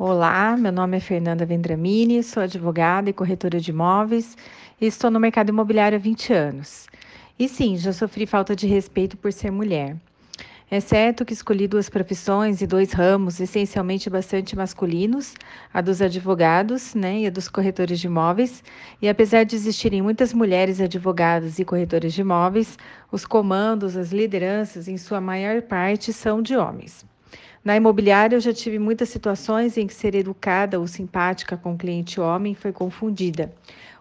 Olá, meu nome é Fernanda Vendramini, sou advogada e corretora de imóveis e estou no mercado imobiliário há 20 anos. E sim, já sofri falta de respeito por ser mulher. É certo que escolhi duas profissões e dois ramos essencialmente bastante masculinos, a dos advogados né, e a dos corretores de imóveis, e apesar de existirem muitas mulheres advogadas e corretores de imóveis, os comandos, as lideranças, em sua maior parte, são de homens. Na imobiliária, eu já tive muitas situações em que ser educada ou simpática com o cliente homem foi confundida.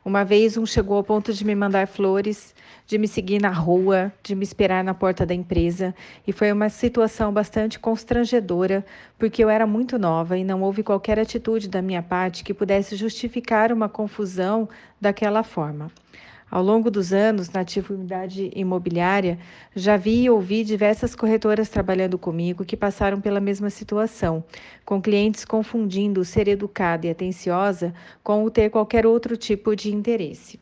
Uma vez, um chegou ao ponto de me mandar flores, de me seguir na rua, de me esperar na porta da empresa, e foi uma situação bastante constrangedora, porque eu era muito nova e não houve qualquer atitude da minha parte que pudesse justificar uma confusão daquela forma. Ao longo dos anos, na atividade imobiliária, já vi e ouvi diversas corretoras trabalhando comigo que passaram pela mesma situação, com clientes confundindo ser educada e atenciosa com o ter qualquer outro tipo de interesse.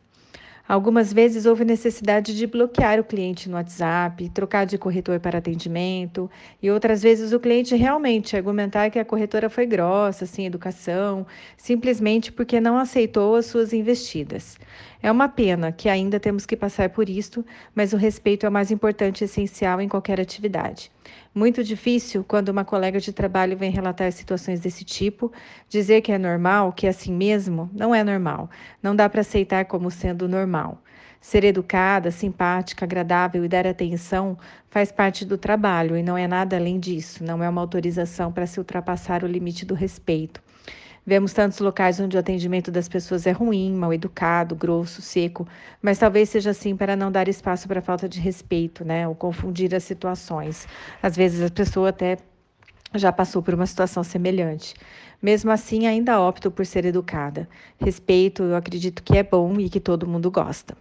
Algumas vezes houve necessidade de bloquear o cliente no WhatsApp, trocar de corretor para atendimento, e outras vezes o cliente realmente argumentar que a corretora foi grossa, sem educação, simplesmente porque não aceitou as suas investidas. É uma pena que ainda temos que passar por isto, mas o respeito é o mais importante e essencial em qualquer atividade. Muito difícil quando uma colega de trabalho vem relatar situações desse tipo, dizer que é normal, que é assim mesmo, não é normal. Não dá para aceitar como sendo normal. Ser educada, simpática, agradável e dar atenção faz parte do trabalho e não é nada além disso, não é uma autorização para se ultrapassar o limite do respeito. Vemos tantos locais onde o atendimento das pessoas é ruim, mal educado, grosso, seco, mas talvez seja assim para não dar espaço para falta de respeito, né? Ou confundir as situações. Às vezes a pessoa até já passou por uma situação semelhante. Mesmo assim, ainda opto por ser educada. Respeito, eu acredito que é bom e que todo mundo gosta.